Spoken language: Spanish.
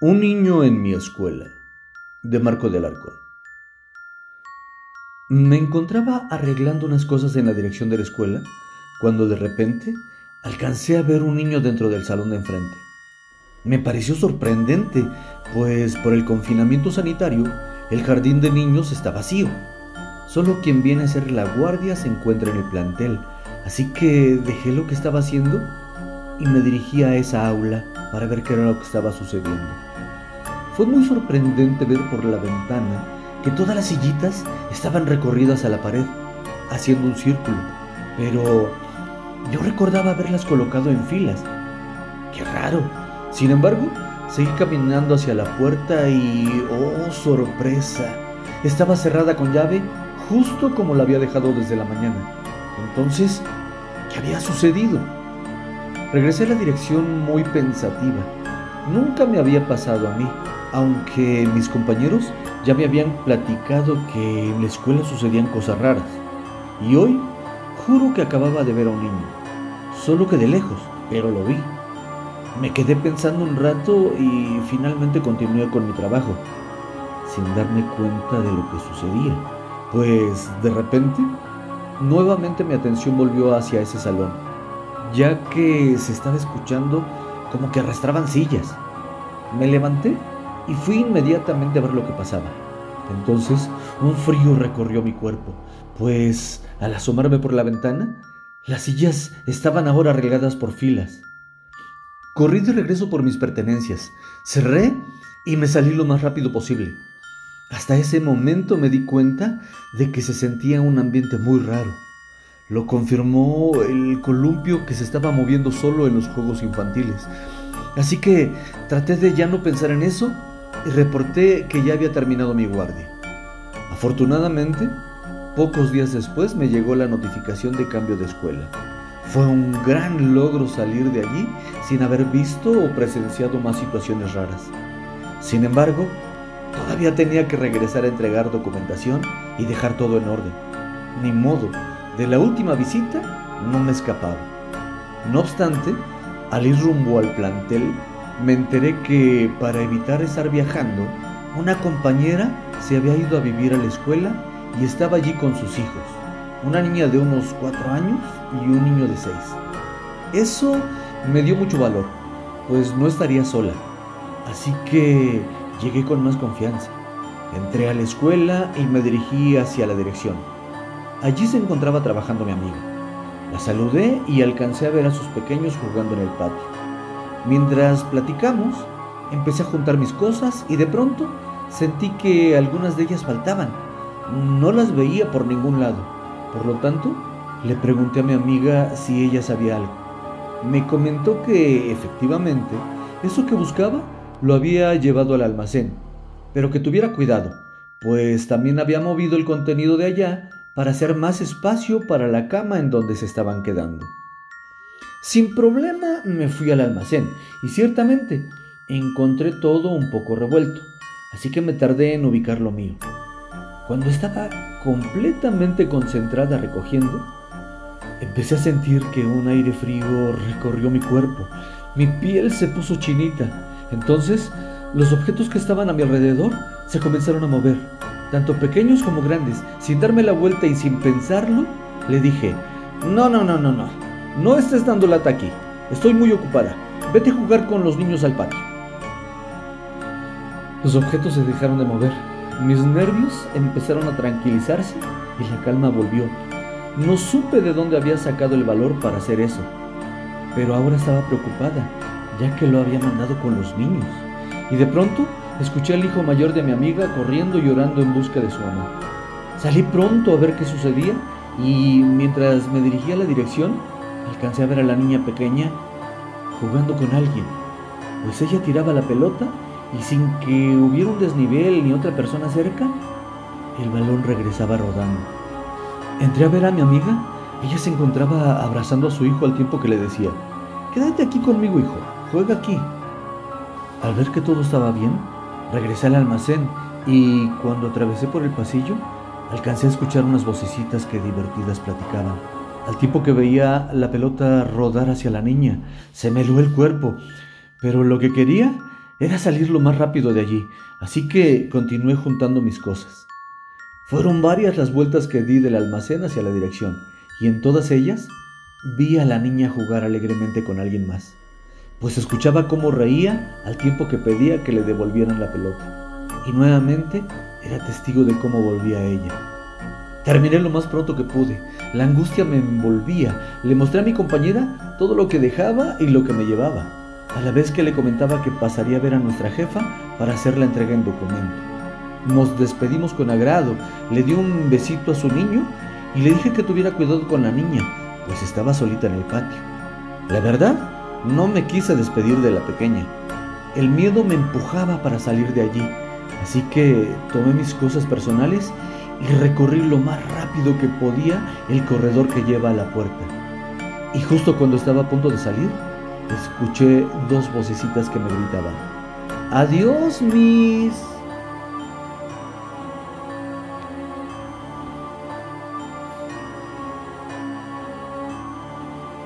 Un niño en mi escuela, de Marco del Arcón. Me encontraba arreglando unas cosas en la dirección de la escuela cuando de repente alcancé a ver un niño dentro del salón de enfrente. Me pareció sorprendente, pues por el confinamiento sanitario el jardín de niños está vacío. Solo quien viene a hacer la guardia se encuentra en el plantel, así que dejé lo que estaba haciendo y me dirigí a esa aula para ver qué era lo que estaba sucediendo. Fue muy sorprendente ver por la ventana que todas las sillitas estaban recorridas a la pared, haciendo un círculo, pero yo recordaba haberlas colocado en filas. ¡Qué raro! Sin embargo, seguí caminando hacia la puerta y... ¡Oh, sorpresa! Estaba cerrada con llave justo como la había dejado desde la mañana. Entonces, ¿qué había sucedido? Regresé a la dirección muy pensativa. Nunca me había pasado a mí, aunque mis compañeros ya me habían platicado que en la escuela sucedían cosas raras. Y hoy juro que acababa de ver a un niño, solo que de lejos, pero lo vi. Me quedé pensando un rato y finalmente continué con mi trabajo, sin darme cuenta de lo que sucedía, pues de repente, nuevamente mi atención volvió hacia ese salón, ya que se estaba escuchando como que arrastraban sillas. Me levanté y fui inmediatamente a ver lo que pasaba. Entonces un frío recorrió mi cuerpo, pues al asomarme por la ventana, las sillas estaban ahora regadas por filas. Corrí de regreso por mis pertenencias, cerré y me salí lo más rápido posible. Hasta ese momento me di cuenta de que se sentía un ambiente muy raro. Lo confirmó el columpio que se estaba moviendo solo en los juegos infantiles. Así que traté de ya no pensar en eso reporté que ya había terminado mi guardia. Afortunadamente, pocos días después me llegó la notificación de cambio de escuela. Fue un gran logro salir de allí sin haber visto o presenciado más situaciones raras. Sin embargo, todavía tenía que regresar a entregar documentación y dejar todo en orden. Ni modo, de la última visita no me escapaba. No obstante, al ir rumbo al plantel, me enteré que para evitar estar viajando, una compañera se había ido a vivir a la escuela y estaba allí con sus hijos, una niña de unos cuatro años y un niño de seis. Eso me dio mucho valor, pues no estaría sola, así que llegué con más confianza. Entré a la escuela y me dirigí hacia la dirección. Allí se encontraba trabajando mi amiga. La saludé y alcancé a ver a sus pequeños jugando en el patio. Mientras platicamos, empecé a juntar mis cosas y de pronto sentí que algunas de ellas faltaban. No las veía por ningún lado. Por lo tanto, le pregunté a mi amiga si ella sabía algo. Me comentó que efectivamente eso que buscaba lo había llevado al almacén, pero que tuviera cuidado, pues también había movido el contenido de allá para hacer más espacio para la cama en donde se estaban quedando. Sin problema me fui al almacén y ciertamente encontré todo un poco revuelto, así que me tardé en ubicar lo mío. Cuando estaba completamente concentrada recogiendo, empecé a sentir que un aire frío recorrió mi cuerpo. Mi piel se puso chinita. Entonces, los objetos que estaban a mi alrededor se comenzaron a mover, tanto pequeños como grandes. Sin darme la vuelta y sin pensarlo, le dije, no, no, no, no, no. No estés dando lata aquí. Estoy muy ocupada. Vete a jugar con los niños al patio. Los objetos se dejaron de mover. Mis nervios empezaron a tranquilizarse y la calma volvió. No supe de dónde había sacado el valor para hacer eso, pero ahora estaba preocupada, ya que lo había mandado con los niños. Y de pronto escuché al hijo mayor de mi amiga corriendo y llorando en busca de su amor. Salí pronto a ver qué sucedía y mientras me dirigía a la dirección, alcancé a ver a la niña pequeña jugando con alguien, pues ella tiraba la pelota y sin que hubiera un desnivel ni otra persona cerca, el balón regresaba rodando. Entré a ver a mi amiga, ella se encontraba abrazando a su hijo al tiempo que le decía, quédate aquí conmigo hijo, juega aquí. Al ver que todo estaba bien, regresé al almacén y cuando atravesé por el pasillo, alcancé a escuchar unas vocecitas que divertidas platicaban. Al tiempo que veía la pelota rodar hacia la niña, se me heló el cuerpo, pero lo que quería era salir lo más rápido de allí, así que continué juntando mis cosas. Fueron varias las vueltas que di del almacén hacia la dirección, y en todas ellas vi a la niña jugar alegremente con alguien más, pues escuchaba cómo reía al tiempo que pedía que le devolvieran la pelota, y nuevamente era testigo de cómo volvía ella. Terminé lo más pronto que pude. La angustia me envolvía. Le mostré a mi compañera todo lo que dejaba y lo que me llevaba, a la vez que le comentaba que pasaría a ver a nuestra jefa para hacer la entrega en documento. Nos despedimos con agrado, le di un besito a su niño y le dije que tuviera cuidado con la niña, pues estaba solita en el patio. La verdad, no me quise despedir de la pequeña. El miedo me empujaba para salir de allí, así que tomé mis cosas personales y recorrí lo más rápido que podía el corredor que lleva a la puerta. Y justo cuando estaba a punto de salir, escuché dos vocecitas que me gritaban, Adiós, Miss.